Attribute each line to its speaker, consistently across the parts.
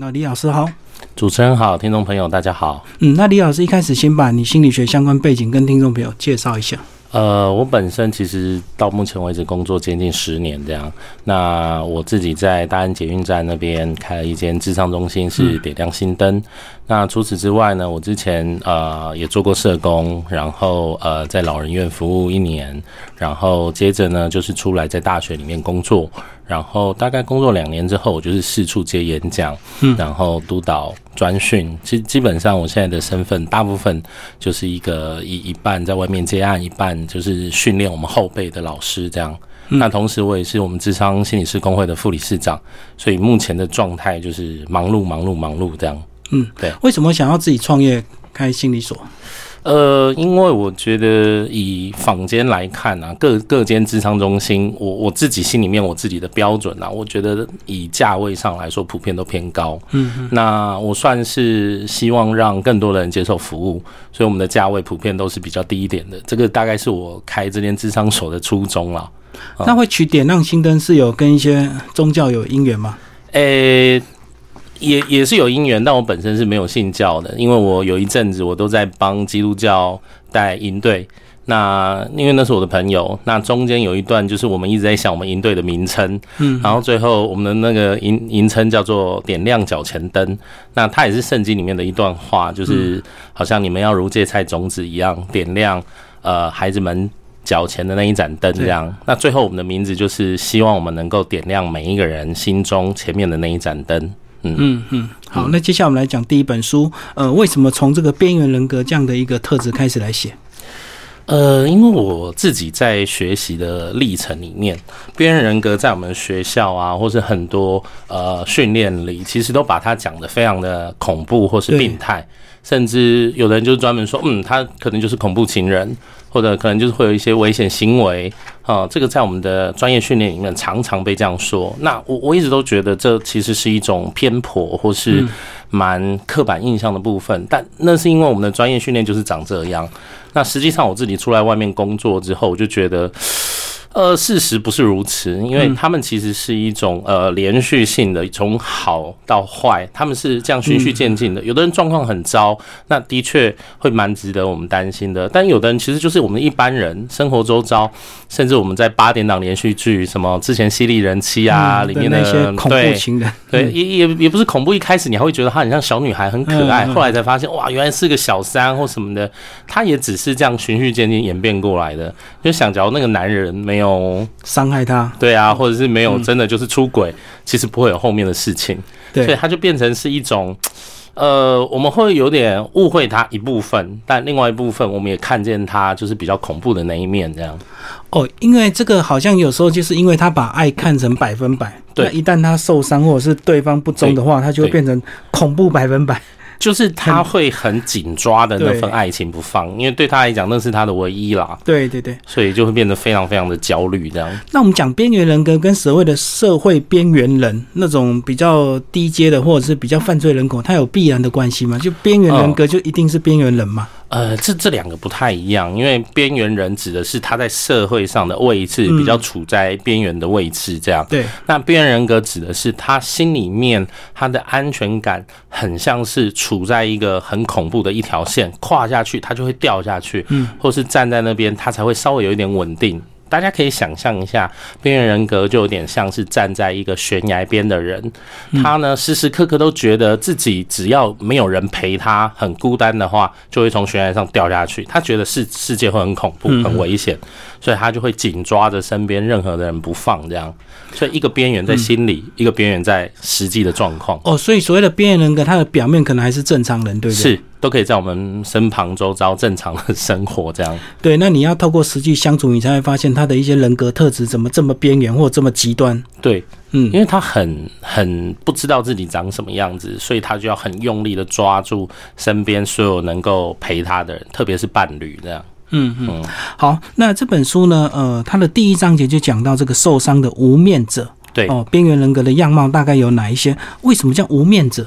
Speaker 1: 那李老师好，
Speaker 2: 主持人好，听众朋友大家好。
Speaker 1: 嗯，那李老师一开始先把你心理学相关背景跟听众朋友介绍一下。
Speaker 2: 呃，我本身其实到目前为止工作接近十年这样。那我自己在大安捷运站那边开了一间智商中心，是点亮心灯。那除此之外呢，我之前呃也做过社工，然后呃在老人院服务一年，然后接着呢就是出来在大学里面工作。然后大概工作两年之后，我就是四处接演讲，然后督导专训。其实基本上我现在的身份，大部分就是一个一一半在外面接案，一半就是训练我们后辈的老师这样。那同时我也是我们智商心理师工会的副理事长，所以目前的状态就是忙碌忙碌忙碌这样。
Speaker 1: 嗯，对。为什么想要自己创业开心理所？
Speaker 2: 呃，因为我觉得以坊间来看啊，各各间智商中心，我我自己心里面我自己的标准啊，我觉得以价位上来说，普遍都偏高。嗯，那我算是希望让更多的人接受服务，所以我们的价位普遍都是比较低一点的。这个大概是我开这间智商所的初衷了。
Speaker 1: 那会取点亮心灯是有跟一些宗教有因缘吗？
Speaker 2: 诶。也也是有因缘，但我本身是没有信教的，因为我有一阵子我都在帮基督教带营队。那因为那是我的朋友，那中间有一段就是我们一直在想我们营队的名称，嗯，然后最后我们的那个营营称叫做点亮脚前灯。那它也是圣经里面的一段话，就是好像你们要如芥菜种子一样点亮呃孩子们脚前的那一盏灯这样。那最后我们的名字就是希望我们能够点亮每一个人心中前面的那一盏灯。
Speaker 1: 嗯。嗯，好，那接下来我们来讲第一本书，呃，为什么从这个边缘人格这样的一个特质开始来写？
Speaker 2: 呃，因为我自己在学习的历程里面，边缘人格在我们学校啊，或是很多呃训练里，其实都把它讲的非常的恐怖或是病态，甚至有的人就专门说，嗯，他可能就是恐怖情人。或者可能就是会有一些危险行为啊，这个在我们的专业训练里面常常被这样说。那我我一直都觉得这其实是一种偏颇或是蛮刻板印象的部分，但那是因为我们的专业训练就是长这样。那实际上我自己出来外面工作之后，我就觉得。呃，事实不是如此，因为他们其实是一种呃连续性的，从好到坏，他们是这样循序渐进的。有的人状况很糟，那的确会蛮值得我们担心的。但有的人其实就是我们一般人生活周遭，甚至我们在八点档连续剧，什么之前犀利人妻啊里面的
Speaker 1: 那些恐怖情人，
Speaker 2: 对，也也也不是恐怖。一开始你还会觉得她很像小女孩，很可爱，后来才发现哇，原来是个小三或什么的。她也只是这样循序渐进演变过来的。就想，假如那个男人没没有
Speaker 1: 伤害他，
Speaker 2: 对啊，或者是没有真的就是出轨，其实不会有后面的事情，
Speaker 1: 对，
Speaker 2: 所以他就变成是一种，呃，我们会有点误会他一部分，但另外一部分我们也看见他就是比较恐怖的那一面，这样。
Speaker 1: 哦，因为这个好像有时候就是因为他把爱看成百分百，
Speaker 2: 对，
Speaker 1: 一旦他受伤或者是对方不忠的话，他就会变成恐怖百分百。
Speaker 2: 就是他会很紧抓的那份爱情不放，因为对他来讲那是他的唯一啦。
Speaker 1: 对对对，
Speaker 2: 所以就会变得非常非常的焦虑这样。
Speaker 1: 那我们讲边缘人格跟所谓的社会边缘人那种比较低阶的或者是比较犯罪人口，它有必然的关系吗？就边缘人格就一定是边缘人吗？
Speaker 2: 呃，这这两个不太一样，因为边缘人指的是他在社会上的位置比较处在边缘的位置，这样。
Speaker 1: 对。
Speaker 2: 那边缘人格指的是他心里面他的安全感很像是处在一个很恐怖的一条线，跨下去他就会掉下去，嗯，或是站在那边他才会稍微有一点稳定。大家可以想象一下，边缘人格就有点像是站在一个悬崖边的人，他呢时时刻刻都觉得自己只要没有人陪他，很孤单的话，就会从悬崖上掉下去。他觉得世世界会很恐怖、很危险，所以他就会紧抓着身边任何的人不放。这样，所以一个边缘在心里，一个边缘在实际的状况。
Speaker 1: 哦，所以所谓的边缘人格，他的表面可能还是正常人，对不
Speaker 2: 对？是。都可以在我们身旁周遭正常的生活，这样。
Speaker 1: 对，那你要透过实际相处，你才会发现他的一些人格特质怎么这么边缘，或这么极端。
Speaker 2: 对，嗯，因为他很很不知道自己长什么样子，所以他就要很用力的抓住身边所有能够陪他的人，特别是伴侣这样。
Speaker 1: 嗯嗯。好，那这本书呢？呃，它的第一章节就讲到这个受伤的无面者。
Speaker 2: 对。
Speaker 1: 哦，边缘人格的样貌大概有哪一些？为什么叫无面者？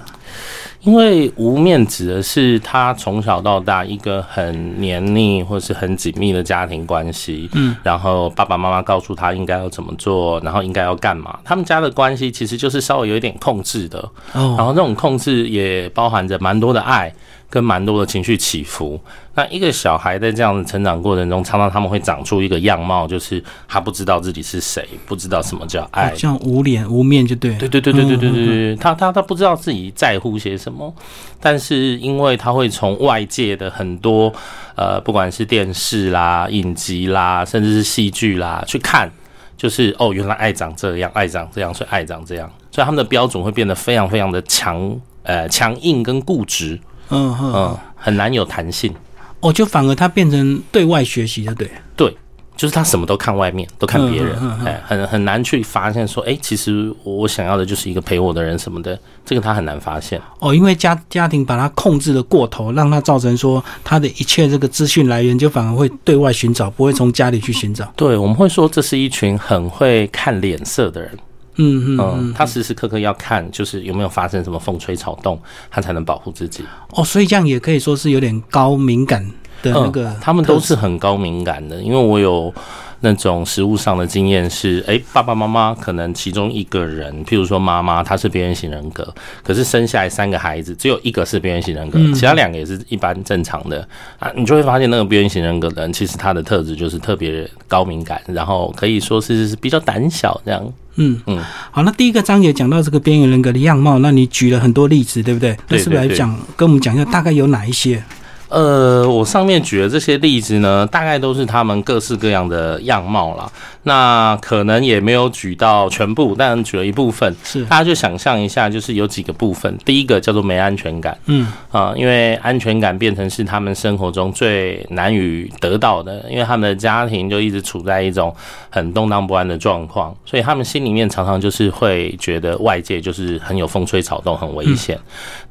Speaker 2: 因为无面指的是他从小到大一个很黏腻或是很紧密的家庭关系，嗯，然后爸爸妈妈告诉他应该要怎么做，然后应该要干嘛，他们家的关系其实就是稍微有一点控制的，哦，然后这种控制也包含着蛮多的爱。跟蛮多的情绪起伏，那一个小孩在这样的成长过程中，常常他们会长出一个样貌，就是他不知道自己是谁，不知道什么叫爱，
Speaker 1: 像无脸无面就对，
Speaker 2: 对对对对对对对对，他他他不知道自己在乎些什么，但是因为他会从外界的很多呃，不管是电视啦、影集啦，甚至是戏剧啦去看，就是哦，原来爱长这样，爱长这样，所以爱长这样，所以他们的标准会变得非常非常的强，呃，强硬跟固执。嗯嗯，很难有弹性，
Speaker 1: 哦，就反而他变成对外学习的，对
Speaker 2: 对，就是他什么都看外面，都看别人，哎，很很难去发现说，哎，其实我想要的就是一个陪我的人什么的，这个他很难发现。
Speaker 1: 哦，因为家家庭把他控制的过头，让他造成说他的一切这个资讯来源就反而会对外寻找，不会从家里去寻找。
Speaker 2: 对，我们会说这是一群很会看脸色的人。嗯嗯，他时时刻刻要看，就是有没有发生什么风吹草动，他才能保护自己。
Speaker 1: 哦，所以这样也可以说是有点高敏感的那个。
Speaker 2: 他们都是很高敏感的，因为我有。那种食物上的经验是，哎，爸爸妈妈可能其中一个人，譬如说妈妈，她是边缘型人格，可是生下来三个孩子，只有一个是边缘型人格，其他两个也是一般正常的啊，你就会发现那个边缘型人格的人，其实他的特质就是特别高敏感，然后可以说是是比较胆小这样。
Speaker 1: 嗯嗯，好，那第一个章节讲到这个边缘人格的样貌，那你举了很多例子，对不对？那是不是来讲跟我们讲一下大概有哪一些？
Speaker 2: 呃，我上面举的这些例子呢，大概都是他们各式各样的样貌啦。那可能也没有举到全部，但举了一部分。
Speaker 1: 是，
Speaker 2: 大家就想象一下，就是有几个部分。第一个叫做没安全感。嗯啊，因为安全感变成是他们生活中最难以得到的，因为他们的家庭就一直处在一种很动荡不安的状况，所以他们心里面常常就是会觉得外界就是很有风吹草动，很危险。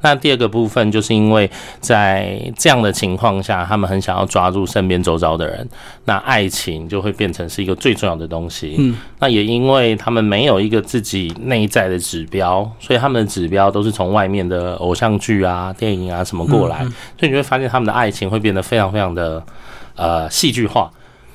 Speaker 2: 那第二个部分就是因为在这样的情况下，他们很想要抓住身边周遭的人，那爱情就会变成是一个最重要的东西。嗯，那也因为他们没有一个自己内在的指标，所以他们的指标都是从外面的偶像剧啊、电影啊什么过来，所以你会发现他们的爱情会变得非常非常的呃戏剧化。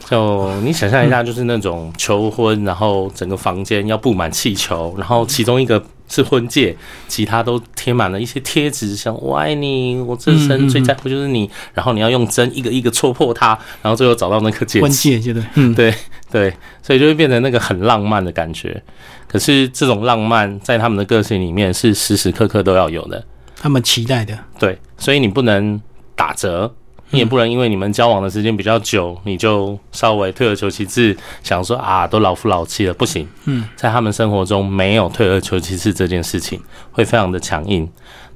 Speaker 2: 就你想象一下，就是那种求婚，然后整个房间要布满气球，然后其中一个。是婚戒，其他都贴满了一些贴纸，像“我爱你”，我这生最在乎就是你。然后你要用针一个一个戳破它，然后最后找到那个戒指。
Speaker 1: 婚戒，对
Speaker 2: 嗯，对对，所以就会变成那个很浪漫的感觉。可是这种浪漫在他们的个性里面是时时刻刻都要有的，
Speaker 1: 他们期待的。
Speaker 2: 对，所以你不能打折。你也不能因为你们交往的时间比较久，你就稍微退而求其次，想说啊，都老夫老妻了，不行。嗯，在他们生活中没有退而求其次这件事情，会非常的强硬。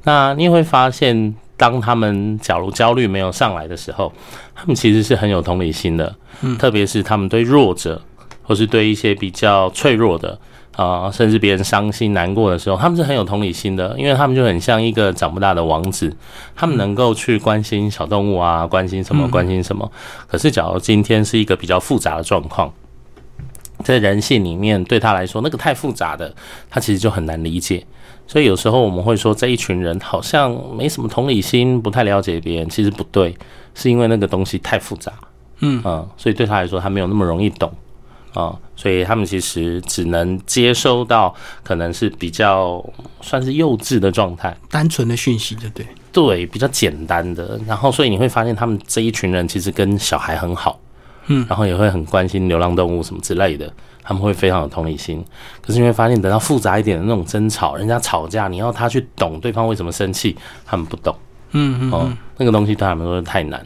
Speaker 2: 那你也会发现，当他们假如焦虑没有上来的时候，他们其实是很有同理心的。嗯，特别是他们对弱者，或是对一些比较脆弱的。啊，甚至别人伤心难过的时候，他们是很有同理心的，因为他们就很像一个长不大的王子，他们能够去关心小动物啊，关心什么，关心什么。可是，假如今天是一个比较复杂的状况，在人性里面，对他来说，那个太复杂的，他其实就很难理解。所以有时候我们会说，这一群人好像没什么同理心，不太了解别人，其实不对，是因为那个东西太复杂。嗯嗯，所以对他来说，他没有那么容易懂。啊，所以他们其实只能接收到可能是比较算是幼稚的状态，
Speaker 1: 单纯的讯息，对对？
Speaker 2: 对，比较简单的。然后，所以你会发现他们这一群人其实跟小孩很好，嗯，然后也会很关心流浪动物什么之类的，他们会非常有同理心。可是你会发现，等到复杂一点的那种争吵，人家吵架，你要他去懂对方为什么生气，他们不懂，嗯嗯，哦，那个东西对他们说太难。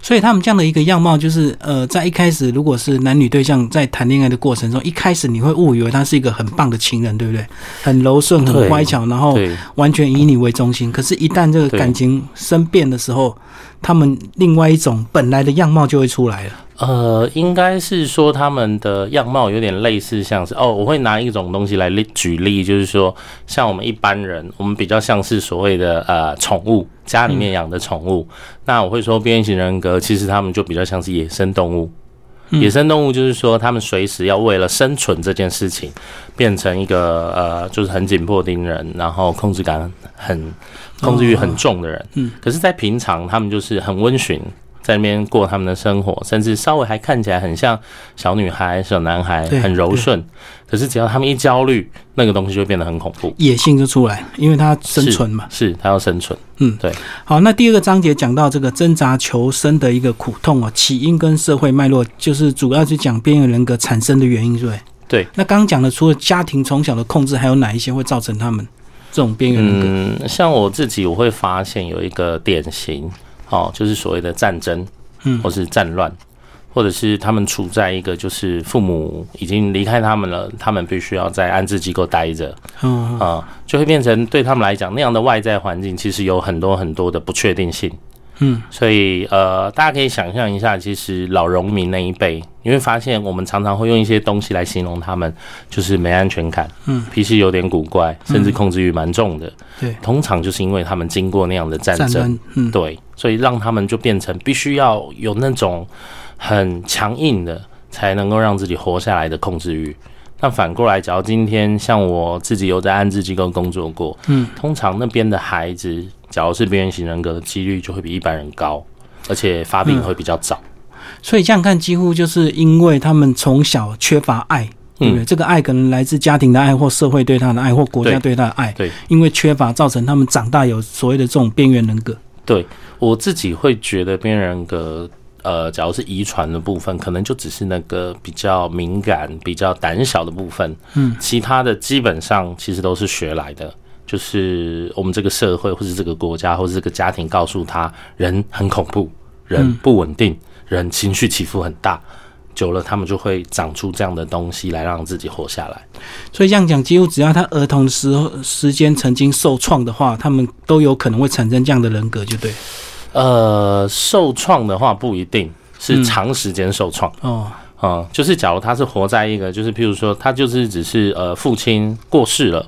Speaker 1: 所以他们这样的一个样貌，就是呃，在一开始，如果是男女对象在谈恋爱的过程中，一开始你会误以为他是一个很棒的情人，对不对？很柔顺、很乖巧，然后完全以你为中心。可是，一旦这个感情生变的时候，他们另外一种本来的样貌就会出来了。
Speaker 2: 呃，应该是说他们的样貌有点类似，像是哦，我会拿一种东西来例举例，就是说，像我们一般人，我们比较像是所谓的呃宠物，家里面养的宠物。那我会说边缘型人格，其实他们就比较像是野生动物。野生动物就是说，他们随时要为了生存这件事情，变成一个呃，就是很紧迫盯人，然后控制感很、控制欲很重的人。嗯，可是，在平常他们就是很温驯。在那边过他们的生活，甚至稍微还看起来很像小女孩、小男孩，很柔顺。可是只要他们一焦虑，那个东西就变得很恐怖，
Speaker 1: 野性就出来，因为它生存嘛。
Speaker 2: 是它要生存。嗯，对。
Speaker 1: 好，那第二个章节讲到这个挣扎求生的一个苦痛啊，起因跟社会脉络，就是主要是讲边缘人格产生的原因，对
Speaker 2: 对。
Speaker 1: 那刚刚讲的，除了家庭从小的控制，还有哪一些会造成他们这种边缘人格？
Speaker 2: 嗯，像我自己，我会发现有一个典型。哦，就是所谓的战争，嗯，或是战乱，或者是他们处在一个就是父母已经离开他们了，他们必须要在安置机构待着，嗯啊，就会变成对他们来讲那样的外在环境其实有很多很多的不确定性。嗯，所以呃，大家可以想象一下，其实老农民那一辈，你会发现，我们常常会用一些东西来形容他们，就是没安全感，嗯，脾气有点古怪，甚至控制欲蛮重的。
Speaker 1: 对，
Speaker 2: 通常就是因为他们经过那样的战争，
Speaker 1: 嗯，
Speaker 2: 对，所以让他们就变成必须要有那种很强硬的，才能够让自己活下来的控制欲。那反过来，假如今天像我自己有在安置机构工作过，嗯，通常那边的孩子。假如是边缘型人格的几率就会比一般人高，而且发病会比较早。
Speaker 1: 所以这样看，几乎就是因为他们从小缺乏爱，对不对？这个爱可能来自家庭的爱，或社会对他的爱，或国家对他的爱。
Speaker 2: 对，
Speaker 1: 因为缺乏，造成他们长大有所谓的这种边缘人格。
Speaker 2: 对我自己会觉得，边缘人格，呃，假如是遗传的部分，可能就只是那个比较敏感、比较胆小的部分。嗯，其他的基本上其实都是学来的。就是我们这个社会，或是这个国家，或是这个家庭，告诉他人很恐怖，人不稳定，人情绪起伏很大，久了他们就会长出这样的东西来让自己活下来。
Speaker 1: 所以这样讲，几乎只要他儿童时候时间曾经受创的话，他们都有可能会产生这样的人格，就对。
Speaker 2: 呃，受创的话不一定是长时间受创哦，嗯，就是假如他是活在一个，就是譬如说他就是只是呃父亲过世了。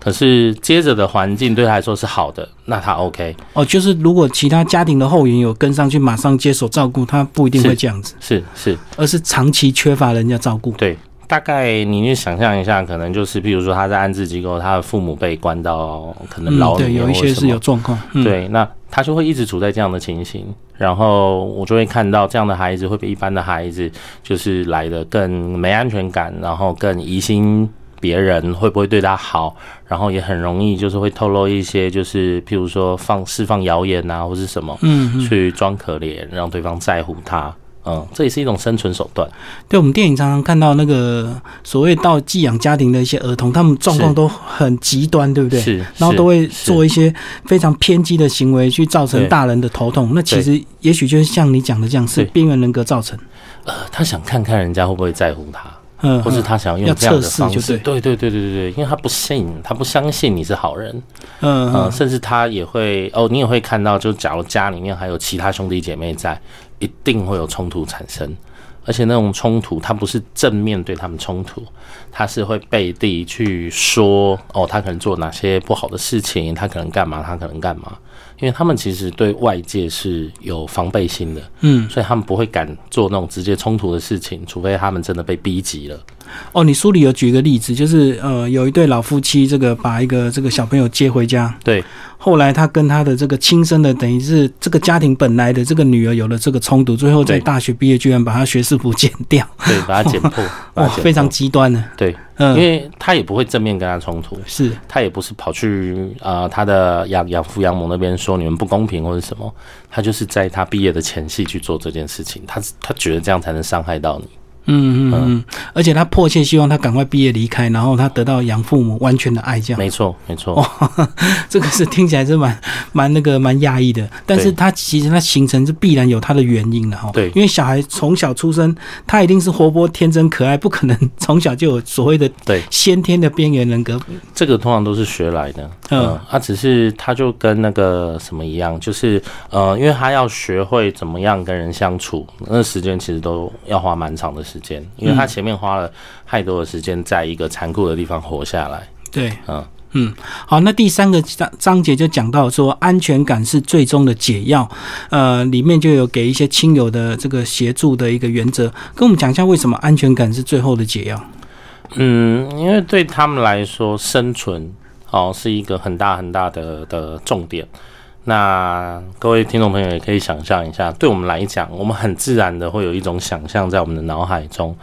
Speaker 2: 可是接着的环境对他来说是好的，那他 OK
Speaker 1: 哦。就是如果其他家庭的后援有跟上去，马上接手照顾他，不一定会这样子。
Speaker 2: 是是，
Speaker 1: 而是长期缺乏人家照顾。
Speaker 2: 对，大概你去想象一下，可能就是譬如说他在安置机构，他的父母被关到可能老
Speaker 1: 对，有一些是有状况。
Speaker 2: 对，那他就会一直处在这样的情形，然后我就会看到这样的孩子会比一般的孩子就是来的更没安全感，然后更疑心。别人会不会对他好，然后也很容易就是会透露一些，就是譬如说放释放谣言啊，或是什么，嗯，去装可怜，让对方在乎他，嗯，这也是一种生存手段。
Speaker 1: 对我们电影常常看到那个所谓到寄养家庭的一些儿童，他们状况都很极端，对不对？
Speaker 2: 是，
Speaker 1: 然后都会做一些非常偏激的行为，去造成大人的头痛。那其实也许就是像你讲的这样，是边缘人格造成。
Speaker 2: 呃，他想看看人家会不会在乎他。嗯，或是他想要用这样的方式，对对对对对对，因为他不信，他不相信你是好人，嗯嗯，甚至他也会哦，你也会看到，就假如家里面还有其他兄弟姐妹在，一定会有冲突产生，而且那种冲突，他不是正面对他们冲突，他是会背地去说哦，他可能做哪些不好的事情，他可能干嘛，他可能干嘛。因为他们其实对外界是有防备心的，嗯，所以他们不会敢做那种直接冲突的事情，除非他们真的被逼急了。
Speaker 1: 哦，你书里有举一个例子，就是呃，有一对老夫妻，这个把一个这个小朋友接回家，
Speaker 2: 对。
Speaker 1: 后来他跟他的这个亲生的，等于是这个家庭本来的这个女儿有了这个冲突，最后在大学毕业居然把他学士服剪掉，
Speaker 2: 对，把他 剪破，
Speaker 1: 哇，非常极端的，
Speaker 2: 对，嗯，因为他也不会正面跟他冲突，
Speaker 1: 是。
Speaker 2: 他也不是跑去啊他的养养父养母那边说你们不公平或者什么，他就是在他毕业的前夕去做这件事情，他他觉得这样才能伤害到你。
Speaker 1: 嗯嗯嗯，而且他迫切希望他赶快毕业离开，然后他得到养父母完全的爱，这样
Speaker 2: 没错没错。
Speaker 1: 这个是听起来是蛮蛮那个蛮压抑的，但是他其实他形成是必然有他的原因的哈。
Speaker 2: 对，
Speaker 1: 因为小孩从小出生，他一定是活泼天真可爱，不可能从小就有所谓的
Speaker 2: 对
Speaker 1: 先天的边缘人格。
Speaker 2: 这个通常都是学来的，嗯，他只是他就跟那个什么一样，就是呃，因为他要学会怎么样跟人相处，那时间其实都要花蛮长的时。时间，因为他前面花了太多的时间在一个残酷的地方活下来。
Speaker 1: 对，
Speaker 2: 嗯，
Speaker 1: 嗯，好，那第三个章章节就讲到说，安全感是最终的解药。呃，里面就有给一些亲友的这个协助的一个原则，跟我们讲一下为什么安全感是最后的解药。
Speaker 2: 嗯，因为对他们来说，生存哦是一个很大很大的的重点。那各位听众朋友也可以想象一下，对我们来讲，我们很自然的会有一种想象在我们的脑海中。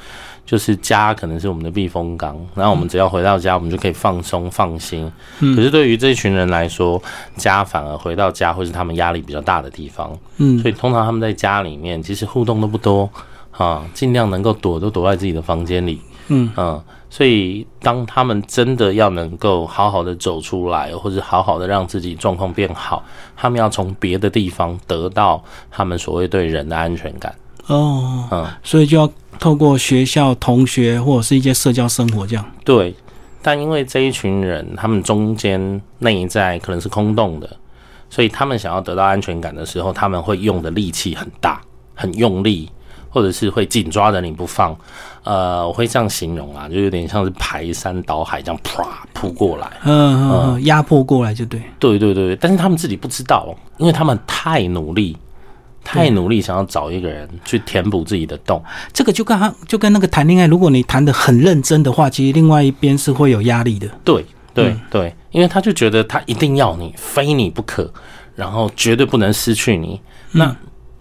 Speaker 2: 就是家可能是我们的避风港，然后我们只要回到家，我们就可以放松放心。可是对于这一群人来说，家反而回到家会是他们压力比较大的地方。嗯，所以通常他们在家里面其实互动都不多啊，尽量能够躲都躲在自己的房间里。嗯嗯，所以当他们真的要能够好好的走出来，或者好好的让自己状况变好，他们要从别的地方得到他们所谓对人的安全感。
Speaker 1: 哦，嗯，所以就要。透过学校同学或者是一些社交生活这样，
Speaker 2: 对。但因为这一群人，他们中间内在可能是空洞的，所以他们想要得到安全感的时候，他们会用的力气很大，很用力，或者是会紧抓着你不放。呃，我会这样形容啊，就有点像是排山倒海这样啪扑过来，
Speaker 1: 嗯嗯，压迫过来就对。
Speaker 2: 对对对，但是他们自己不知道，因为他们太努力。太努力想要找一个人去填补自己的洞，
Speaker 1: 这个就跟他就跟那个谈恋爱，如果你谈的很认真的话，其实另外一边是会有压力的。
Speaker 2: 对对对，因为他就觉得他一定要你，非你不可，然后绝对不能失去你。那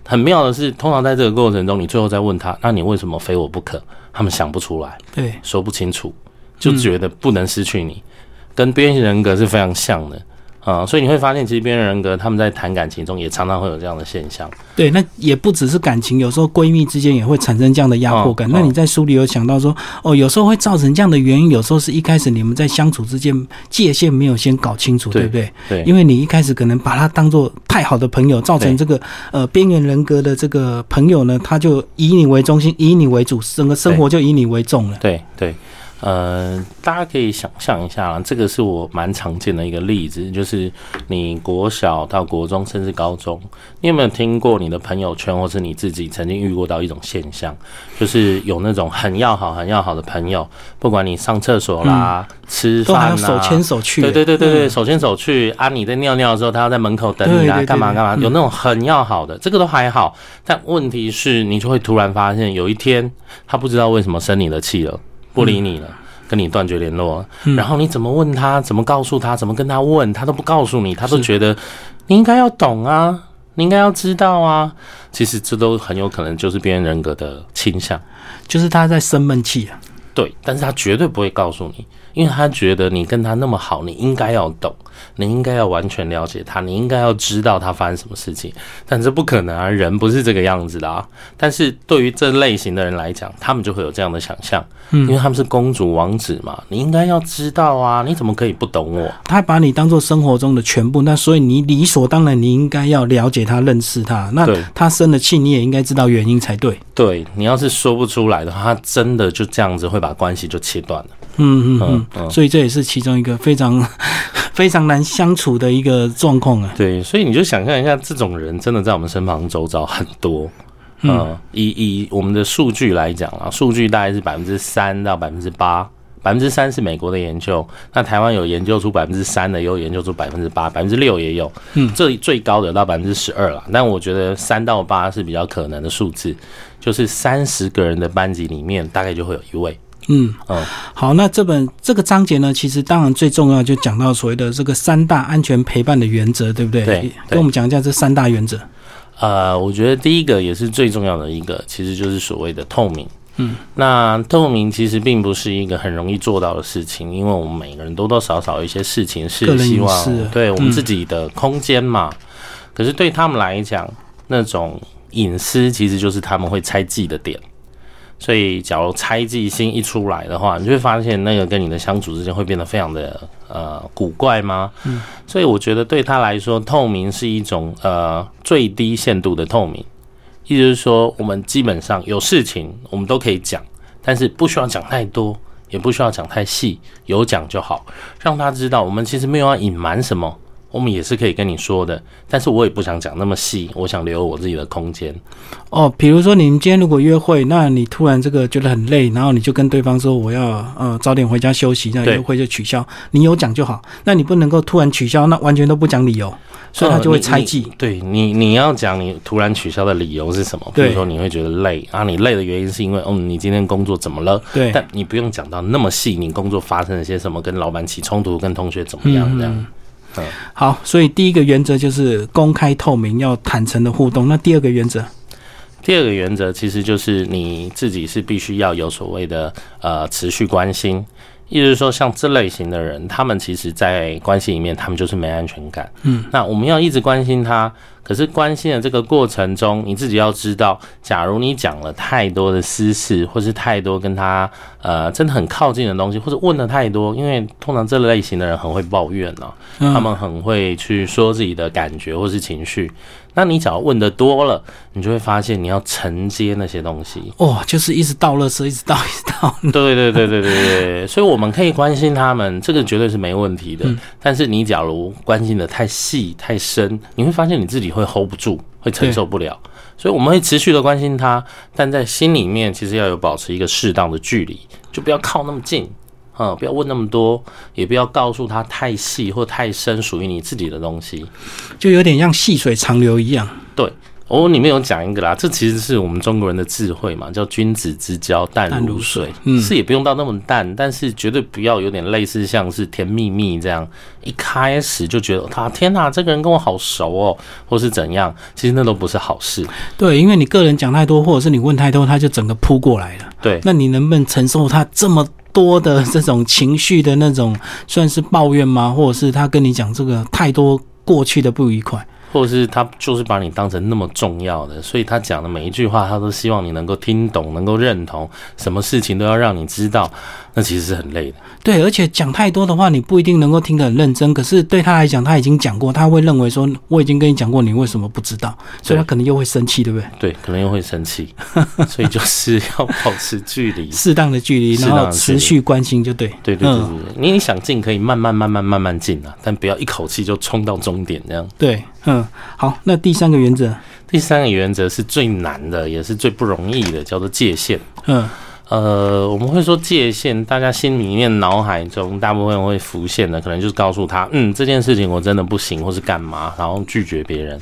Speaker 2: 很妙的是，通常在这个过程中，你最后再问他，那你为什么非我不可？他们想不出来，
Speaker 1: 对，
Speaker 2: 说不清楚，就觉得不能失去你，跟边缘人格是非常像的。啊，所以你会发现，其实边缘人格他们在谈感情中也常常会有这样的现象。
Speaker 1: 对，那也不只是感情，有时候闺蜜之间也会产生这样的压迫感。那你在书里有讲到说，哦，有时候会造成这样的原因，有时候是一开始你们在相处之间界限没有先搞清楚，对不对？
Speaker 2: 对，
Speaker 1: 因为你一开始可能把他当做太好的朋友，造成这个呃边缘人格的这个朋友呢，他就以你为中心，以你为主，整个生活就以你为重了。
Speaker 2: 对对。呃，大家可以想象一下，这个是我蛮常见的一个例子，就是你国小到国中甚至高中，你有没有听过你的朋友圈或是你自己曾经遇过到一种现象，就是有那种很要好、很要好的朋友，不管你上厕所啦、吃饭啦，
Speaker 1: 手牵手去，
Speaker 2: 对对对对对，手牵手去啊，你在尿尿的时候，他要在门口等你啊，干嘛干嘛，有那种很要好的，这个都还好，但问题是，你就会突然发现，有一天他不知道为什么生你的气了。不理你了，跟你断绝联络，然后你怎么问他，怎么告诉他，怎么跟他问，他都不告诉你，他都觉得你应该要懂啊，你应该要知道啊。其实这都很有可能就是边缘人格的倾向，
Speaker 1: 就是他在生闷气啊。
Speaker 2: 对，但是他绝对不会告诉你。因为他觉得你跟他那么好，你应该要懂，你应该要完全了解他，你应该要知道他发生什么事情。但这不可能啊，人不是这个样子的啊。但是对于这类型的人来讲，他们就会有这样的想象，因为他们是公主王子嘛，你应该要知道啊，你怎么可以不懂我？
Speaker 1: 他把你当做生活中的全部，那所以你理所当然，你应该要了解他、认识他。那他生了气，你也应该知道原因才对。
Speaker 2: 对你要是说不出来的话，他真的就这样子会把关系就切断了。
Speaker 1: 嗯嗯嗯，所以这也是其中一个非常 非常难相处的一个状况啊。
Speaker 2: 对，所以你就想象一下，这种人真的在我们身旁周遭很多。嗯，以以我们的数据来讲啊，数据大概是百分之三到百分之八，百分之三是美国的研究，那台湾有研究出百分之三的，也有研究出百分之八，百分之六也有。嗯，这最高的到百分之十二了，但我觉得三到八是比较可能的数字，就是三十个人的班级里面，大概就会有一位。
Speaker 1: 嗯哦，好，那这本这个章节呢，其实当然最重要就讲到所谓的这个三大安全陪伴的原则，对不对？
Speaker 2: 对，
Speaker 1: 跟我们讲一下这三大原则。
Speaker 2: 呃，我觉得第一个也是最重要的一个，其实就是所谓的透明。嗯，那透明其实并不是一个很容易做到的事情，因为我们每个人多多少少一些事情是希望对我们自己的空间嘛。可是对他们来讲，那种隐私其实就是他们会猜忌的点。所以，假如猜忌心一出来的话，你就会发现那个跟你的相处之间会变得非常的呃古怪吗？嗯，所以我觉得对他来说，透明是一种呃最低限度的透明，意思是说，我们基本上有事情我们都可以讲，但是不需要讲太多，也不需要讲太细，有讲就好，让他知道我们其实没有要隐瞒什么。我们也是可以跟你说的，但是我也不想讲那么细，我想留我自己的空间。
Speaker 1: 哦，比如说你们今天如果约会，那你突然这个觉得很累，然后你就跟对方说我要呃早点回家休息，那约会就取消。你有讲就好，那你不能够突然取消，那完全都不讲理由，所以他就会猜忌。
Speaker 2: 对你，你要讲你突然取消的理由是什么？比如说你会觉得累啊，你累的原因是因为嗯你今天工作怎么了？
Speaker 1: 对，
Speaker 2: 但你不用讲到那么细，你工作发生了些什么，跟老板起冲突，跟同学怎么样这样。
Speaker 1: 好，所以第一个原则就是公开透明，要坦诚的互动。那第二个原则，
Speaker 2: 第二个原则其实就是你自己是必须要有所谓的呃持续关心。意思是说，像这类型的人，他们其实在关系里面，他们就是没安全感。嗯，那我们要一直关心他，可是关心的这个过程中，你自己要知道，假如你讲了太多的私事，或是太多跟他呃真的很靠近的东西，或者问的太多，因为通常这类型的人很会抱怨呢，他们很会去说自己的感觉或是情绪。那你只要问的多了，你就会发现你要承接那些东西
Speaker 1: 哦，就是一直倒垃圾，一直倒，一直倒。
Speaker 2: 对对对对对对对，所以我们可以关心他们，这个绝对是没问题的。但是你假如关心的太细太深，你会发现你自己会 hold 不住，会承受不了。所以我们会持续的关心他，但在心里面其实要有保持一个适当的距离，就不要靠那么近。嗯，不要问那么多，也不要告诉他太细或太深属于你自己的东西，
Speaker 1: 就有点像细水长流一样。
Speaker 2: 对，我里面有讲一个啦，这其实是我们中国人的智慧嘛，叫君子之交淡如水。嗯，是也不用到那么淡，但是绝对不要有点类似像是甜蜜蜜这样，一开始就觉得他天哪，这个人跟我好熟哦，或是怎样，其实那都不是好事。
Speaker 1: 对，因为你个人讲太多，或者是你问太多，他就整个扑过来了。
Speaker 2: 对，
Speaker 1: 那你能不能承受他这么？多的这种情绪的那种，算是抱怨吗？或者是他跟你讲这个太多过去的不愉快？
Speaker 2: 或者是他就是把你当成那么重要的，所以他讲的每一句话，他都希望你能够听懂，能够认同，什么事情都要让你知道，那其实是很累的。
Speaker 1: 对，而且讲太多的话，你不一定能够听得很认真。可是对他来讲，他已经讲过，他会认为说我已经跟你讲过，你为什么不知道？所以他可能又会生气，对不对？
Speaker 2: 对，可能又会生气。所以就是要保持距离，
Speaker 1: 适当的距离，然后持续关心，就对。
Speaker 2: 对对对对，你你想进可以慢慢慢慢慢慢进啊，但不要一口气就冲到终点这样。
Speaker 1: 对。嗯，好，那第三个原则，
Speaker 2: 第三个原则是最难的，也是最不容易的，叫做界限。嗯，呃，我们会说界限，大家心里面、脑海中大部分会浮现的，可能就是告诉他，嗯，这件事情我真的不行，或是干嘛，然后拒绝别人。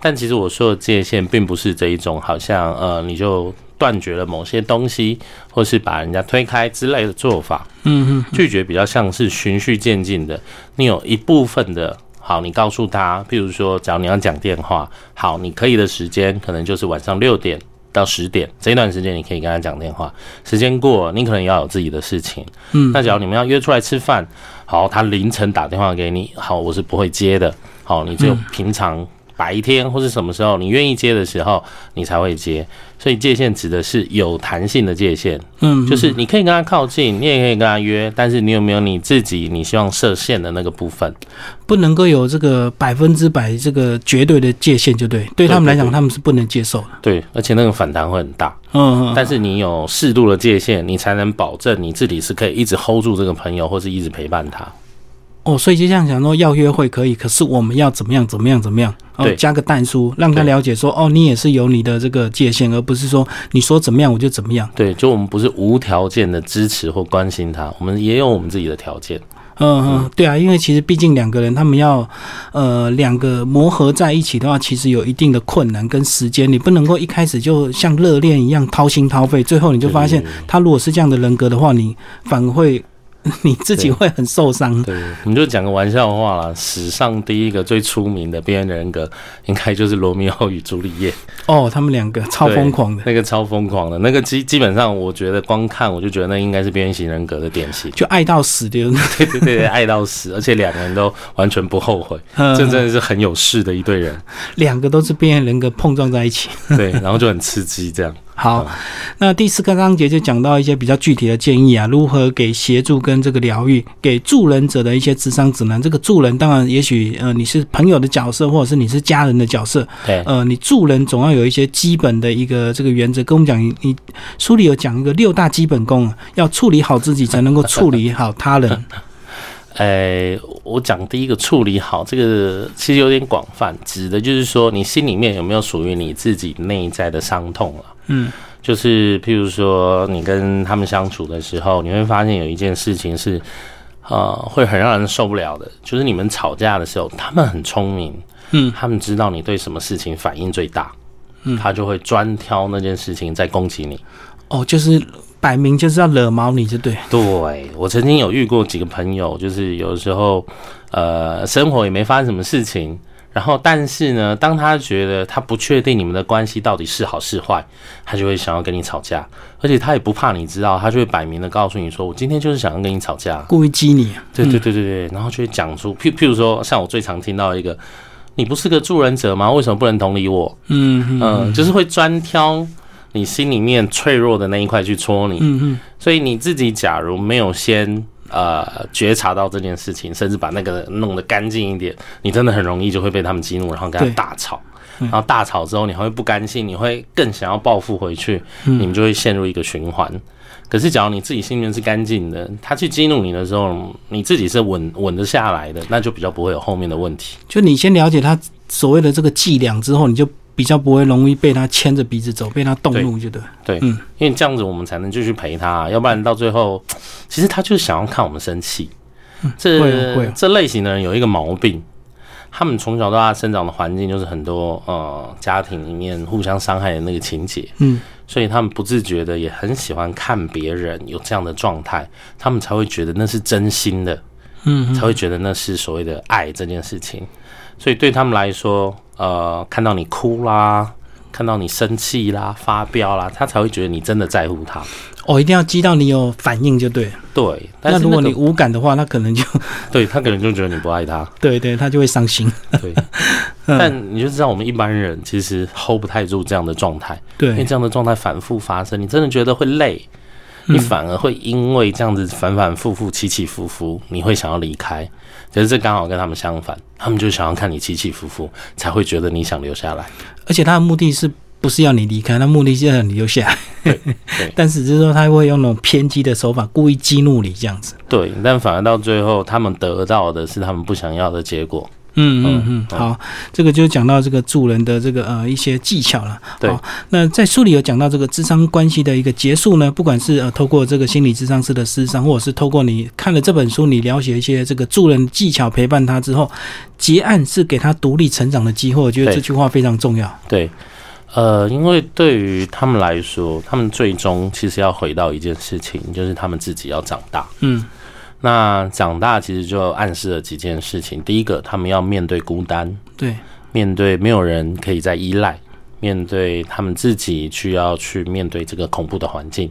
Speaker 2: 但其实我说的界限，并不是这一种，好像呃，你就断绝了某些东西，或是把人家推开之类的做法。嗯嗯，拒绝比较像是循序渐进的，你有一部分的。好，你告诉他，譬如说，假如你要讲电话，好，你可以的时间可能就是晚上六点到十点这一段时间，你可以跟他讲电话。时间过，你可能要有自己的事情。嗯，那假如你们要约出来吃饭，好，他凌晨打电话给你，好，我是不会接的。好，你只有平常。白天或是什么时候你愿意接的时候，你才会接。所以界限指的是有弹性的界限，嗯，就是你可以跟他靠近，你也可以跟他约，但是你有没有你自己你希望设限的那个部分？
Speaker 1: 不能够有这个百分之百这个绝对的界限，就对。对他们来讲，他们是不能接受的。
Speaker 2: 对，而且那个反弹会很大。嗯嗯。但是你有适度的界限，你才能保证你自己是可以一直 hold 住这个朋友，或是一直陪伴他。
Speaker 1: 哦，所以就像想说要约会可以，可是我们要怎么样怎么样怎么样？哦，加个淡书，让他了解说，哦，你也是有你的这个界限，而不是说你说怎么样我就怎么样。
Speaker 2: 对，就我们不是无条件的支持或关心他，我们也有我们自己的条件。
Speaker 1: 嗯嗯，对啊，因为其实毕竟两个人他们要呃两个磨合在一起的话，其实有一定的困难跟时间，你不能够一开始就像热恋一样掏心掏肺，最后你就发现他如果是这样的人格的话，你反而会。你自己会很受伤。
Speaker 2: 对，我们就讲个玩笑话啦。史上第一个最出名的边缘人格，应该就是罗密欧与朱丽叶。
Speaker 1: 哦，他们两个超疯狂的，
Speaker 2: 那个超疯狂的，那个基基本上，我觉得光看我就觉得那应该是边缘型人格的典型，
Speaker 1: 就爱到死的。
Speaker 2: 对对对，爱到死，而且两个人都完全不后悔，这真的是很有势的一对人。
Speaker 1: 两个都是边缘人格碰撞在一起，
Speaker 2: 对，然后就很刺激这样。
Speaker 1: 好，那第四个章节就讲到一些比较具体的建议啊，如何给协助跟这个疗愈，给助人者的一些智商指南。这个助人当然也许呃你是朋友的角色，或者是你是家人的角色，
Speaker 2: 对，
Speaker 1: 呃你助人总要有一些基本的一个这个原则。跟我们讲，你书里有讲一个六大基本功，要处理好自己才能够处理好他人。
Speaker 2: 诶，我讲第一个处理好这个，其实有点广泛，指的就是说你心里面有没有属于你自己内在的伤痛了。嗯，就是譬如说你跟他们相处的时候，你会发现有一件事情是，呃，会很让人受不了的，就是你们吵架的时候，他们很聪明，嗯，他们知道你对什么事情反应最大，嗯，他就会专挑那件事情在攻击你。
Speaker 1: 哦，就是。摆明就是要惹毛你，就对。
Speaker 2: 对我曾经有遇过几个朋友，就是有时候，呃，生活也没发生什么事情，然后但是呢，当他觉得他不确定你们的关系到底是好是坏，他就会想要跟你吵架，而且他也不怕你知道，他就会摆明的告诉你说，我今天就是想要跟你吵架，
Speaker 1: 故意激你。
Speaker 2: 对对对对对，然后就会讲出，譬譬如说，像我最常听到一个，你不是个助人者吗？为什么不能同理我？嗯嗯，就是会专挑。你心里面脆弱的那一块去戳你，嗯嗯，所以你自己假如没有先呃觉察到这件事情，甚至把那个弄得干净一点，你真的很容易就会被他们激怒，然后跟他大吵，然后大吵之后你还会不甘心，你会更想要报复回去，你们就会陷入一个循环。可是假如你自己心里面是干净的，他去激怒你的时候，你自己是稳稳得下来的，那就比较不会有后面的问题。
Speaker 1: 就你先了解他所谓的这个伎俩之后，你就。比较不会容易被他牵着鼻子走，被他动怒，就对。
Speaker 2: 对，嗯，因为这样子我们才能继续陪他，要不然到最后，其实他就是想要看我们生气。这这类型的人有一个毛病，他们从小到大生长的环境就是很多呃家庭里面互相伤害的那个情节，嗯，所以他们不自觉的也很喜欢看别人有这样的状态，他们才会觉得那是真心的，嗯，才会觉得那是所谓的爱这件事情。所以对他们来说，呃，看到你哭啦，看到你生气啦、发飙啦，他才会觉得你真的在乎他。
Speaker 1: 哦，一定要激到你有反应就对。
Speaker 2: 对，
Speaker 1: 那如果你无感的话，他可能就
Speaker 2: 对他可能就觉得你不爱他。
Speaker 1: 对对，他就会伤心。
Speaker 2: 对，但你就知道，我们一般人其实 hold 不太住这样的状态。
Speaker 1: 对，
Speaker 2: 因为这样的状态反复发生，你真的觉得会累。你反而会因为这样子反反复复、起起伏伏，你会想要离开。可是这刚好跟他们相反，他们就想要看你起起伏伏，才会觉得你想留下来。
Speaker 1: 而且他的目的是不是要你离开？他目的是要你留下来。
Speaker 2: 对，
Speaker 1: 但是就是说他会用那种偏激的手法，故意激怒你这样子。
Speaker 2: 对，但反而到最后，他们得到的是他们不想要的结果。
Speaker 1: 嗯嗯嗯，好，这个就讲到这个助人的这个呃一些技巧了。
Speaker 2: 对，
Speaker 1: 那在书里有讲到这个智商关系的一个结束呢，不管是呃透过这个心理智商师的师商，或者是透过你看了这本书，你了解一些这个助人技巧，陪伴他之后，结案是给他独立成长的机会。我觉得这句话非常重要。
Speaker 2: 对，呃，因为对于他们来说，他们最终其实要回到一件事情，就是他们自己要长大。嗯。那长大其实就暗示了几件事情。第一个，他们要面对孤单，
Speaker 1: 对，
Speaker 2: 面对没有人可以再依赖，面对他们自己需要去面对这个恐怖的环境。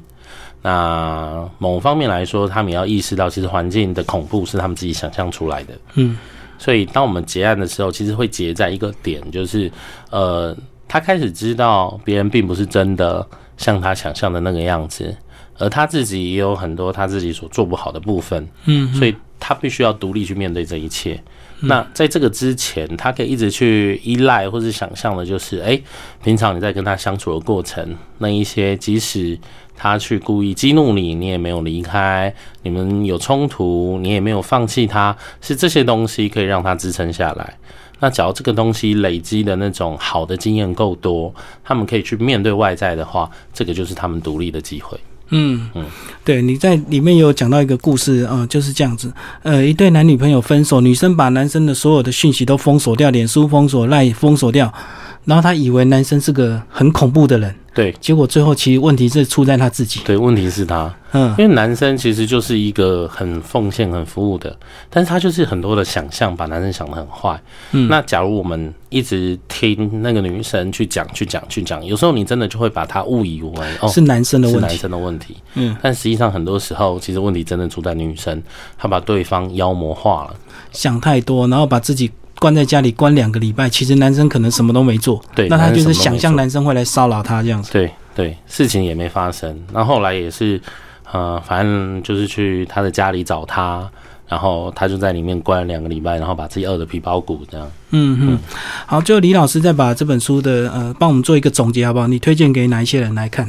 Speaker 2: 那某方面来说，他们要意识到，其实环境的恐怖是他们自己想象出来的。嗯，所以当我们结案的时候，其实会结在一个点，就是呃，他开始知道别人并不是真的像他想象的那个样子。而他自己也有很多他自己所做不好的部分，嗯，所以他必须要独立去面对这一切。那在这个之前，他可以一直去依赖或是想象的，就是哎，平常你在跟他相处的过程，那一些即使他去故意激怒你，你也没有离开，你们有冲突，你也没有放弃他，是这些东西可以让他支撑下来。那只要这个东西累积的那种好的经验够多，他们可以去面对外在的话，这个就是他们独立的机会。
Speaker 1: 嗯，对，你在里面有讲到一个故事啊，就是这样子。呃，一对男女朋友分手，女生把男生的所有的讯息都封锁掉，脸书封锁、赖封锁掉，然后他以为男生是个很恐怖的人。
Speaker 2: 对，
Speaker 1: 结果最后其实问题是出在他自己。
Speaker 2: 对，问题是他，嗯，因为男生其实就是一个很奉献、很服务的，但是他就是很多的想象，把男生想的很坏。嗯，那假如我们一直听那个女生去讲、去讲、去讲，有时候你真的就会把他误以为哦
Speaker 1: 是男生的问题，
Speaker 2: 男生的问题。嗯，但实际上很多时候，其实问题真的出在女生，她把对方妖魔化了，
Speaker 1: 想太多，然后把自己。关在家里关两个礼拜，其实男生可能什么都没做，
Speaker 2: 对，
Speaker 1: 那他就是想象男生会来骚扰他这样子，
Speaker 2: 对对，事情也没发生。那后来也是，呃，反正就是去他的家里找他，然后他就在里面关了两个礼拜，然后把自己饿的皮包骨这样。
Speaker 1: 嗯嗯，好，最后李老师再把这本书的呃，帮我们做一个总结好不好？你推荐给哪一些人来看？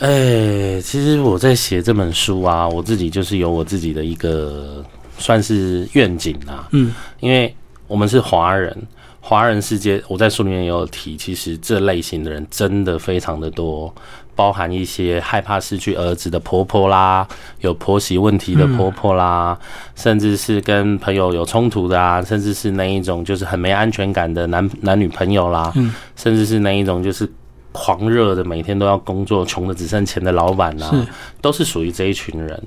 Speaker 2: 哎，其实我在写这本书啊，我自己就是有我自己的一个。算是愿景啊。嗯，因为我们是华人，华人世界，我在书里面也有提，其实这类型的人真的非常的多。包含一些害怕失去儿子的婆婆啦，有婆媳问题的婆婆啦，甚至是跟朋友有冲突的啊，甚至是那一种就是很没安全感的男男女朋友啦，甚至是那一种就是狂热的每天都要工作、穷的只剩钱的老板啊，都是属于这一群人。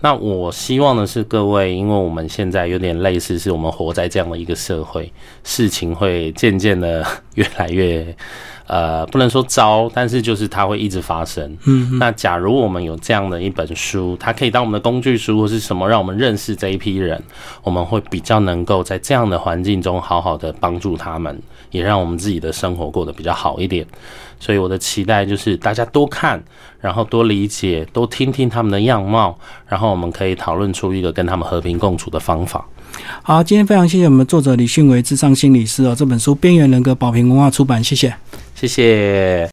Speaker 2: 那我希望的是各位，因为我们现在有点类似，是我们活在这样的一个社会，事情会渐渐的 越来越。呃，不能说糟，但是就是它会一直发生。嗯，那假如我们有这样的一本书，它可以当我们的工具书或是什么，让我们认识这一批人，我们会比较能够在这样的环境中好好的帮助他们，也让我们自己的生活过得比较好一点。所以我的期待就是大家多看，然后多理解，多听听他们的样貌，然后我们可以讨论出一个跟他们和平共处的方法。
Speaker 1: 好，今天非常谢谢我们作者李迅为智商心理师哦，这本书《边缘人格》保平文化出版，谢谢。
Speaker 2: 谢谢。